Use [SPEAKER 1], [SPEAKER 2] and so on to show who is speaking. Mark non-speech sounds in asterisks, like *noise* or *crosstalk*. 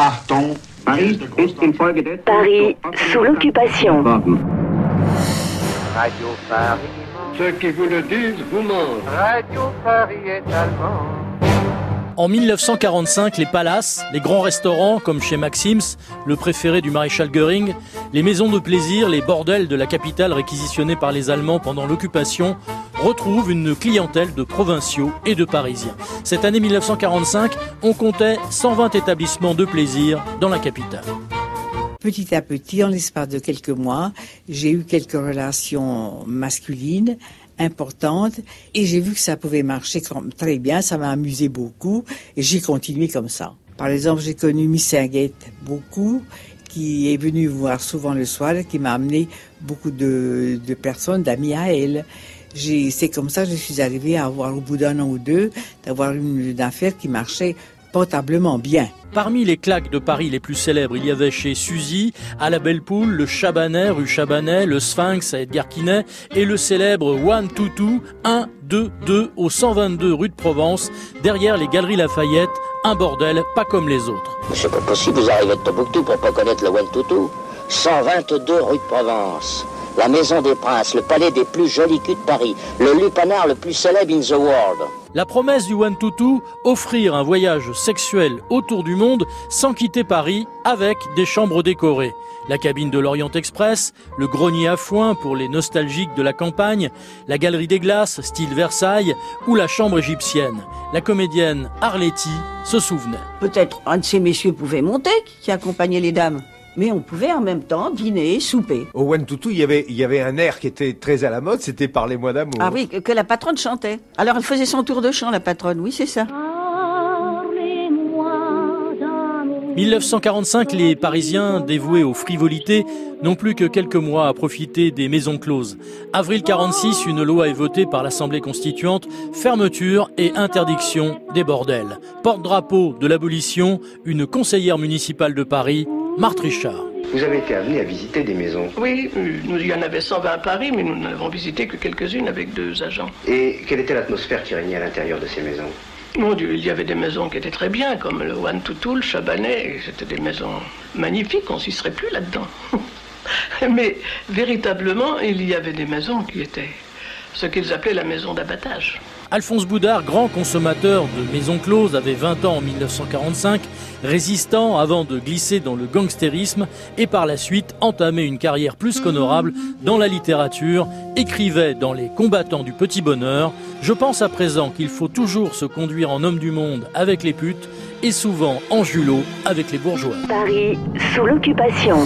[SPEAKER 1] Achtung,
[SPEAKER 2] Paris ist infolgedessen
[SPEAKER 3] Paris sous l'occupation.
[SPEAKER 4] Radio Paris,
[SPEAKER 1] ceux qui vous le disent vous mentent.
[SPEAKER 4] Radio Paris est allemand.
[SPEAKER 5] En 1945, les palaces, les grands restaurants comme chez Maxims, le préféré du maréchal Goering, les maisons de plaisir, les bordels de la capitale réquisitionnés par les Allemands pendant l'occupation retrouvent une clientèle de provinciaux et de Parisiens. Cette année 1945, on comptait 120 établissements de plaisir dans la capitale.
[SPEAKER 6] Petit à petit, en l'espace de quelques mois, j'ai eu quelques relations masculines importante et j'ai vu que ça pouvait marcher très bien, ça m'a amusé beaucoup et j'ai continué comme ça. Par exemple, j'ai connu Miss Serguette beaucoup, qui est venue voir souvent le soir, qui m'a amené beaucoup de personnes, d'amis à elle. C'est comme ça que je suis arrivée à avoir au bout d'un an ou deux, d'avoir une affaire qui marchait potablement bien.
[SPEAKER 5] Parmi les claques de Paris les plus célèbres, il y avait chez Suzy, à la Belle Poule, le Chabanet, rue Chabanet, le Sphinx à Edgar Quinet et le célèbre One Two 1, 2, 2 au 122 rue de Provence, derrière les Galeries Lafayette, un bordel pas comme les autres.
[SPEAKER 7] C'est pas possible, vous arrivez de Tombouctou pour pas connaître le One Two 122 rue de Provence la Maison des Princes, le palais des plus jolis culs de Paris, le lupanar le plus célèbre in the world.
[SPEAKER 5] La promesse du One Tutu, offrir un voyage sexuel autour du monde sans quitter Paris avec des chambres décorées. La cabine de l'Orient Express, le grenier à foin pour les nostalgiques de la campagne, la galerie des glaces style Versailles ou la chambre égyptienne. La comédienne Arletty se souvenait.
[SPEAKER 8] Peut-être un de ces messieurs pouvait monter qui accompagnait les dames mais on pouvait en même temps dîner, souper.
[SPEAKER 9] Au One Tutu, il y avait, il y avait un air qui était très à la mode, c'était Parlez-moi d'amour.
[SPEAKER 8] Ah oui, que la patronne chantait. Alors elle faisait son tour de chant, la patronne, oui, c'est ça.
[SPEAKER 5] 1945, les Parisiens dévoués aux frivolités n'ont plus que quelques mois à profiter des maisons closes. Avril 46, une loi est votée par l'Assemblée constituante, fermeture et interdiction des bordels. Porte-drapeau de l'abolition, une conseillère municipale de Paris, Marthe Richard.
[SPEAKER 10] Vous avez été amené à visiter des maisons
[SPEAKER 11] Oui, nous, il y en avait 120 à Paris, mais nous n'avons visité que quelques-unes avec deux agents.
[SPEAKER 10] Et quelle était l'atmosphère qui régnait à l'intérieur de ces maisons?
[SPEAKER 11] Mon Dieu, il y avait des maisons qui étaient très bien, comme le One Toutou, le Chabanet. C'était des maisons magnifiques, on s'y serait plus là-dedans. *laughs* mais véritablement, il y avait des maisons qui étaient ce qu'ils appelaient la maison d'abattage.
[SPEAKER 5] Alphonse Boudard, grand consommateur de maisons closes, avait 20 ans en 1945, résistant avant de glisser dans le gangstérisme et par la suite entamer une carrière plus qu'honorable dans la littérature, écrivait dans Les combattants du petit bonheur Je pense à présent qu'il faut toujours se conduire en homme du monde avec les putes et souvent en julot avec les bourgeois.
[SPEAKER 3] Paris sous l'occupation.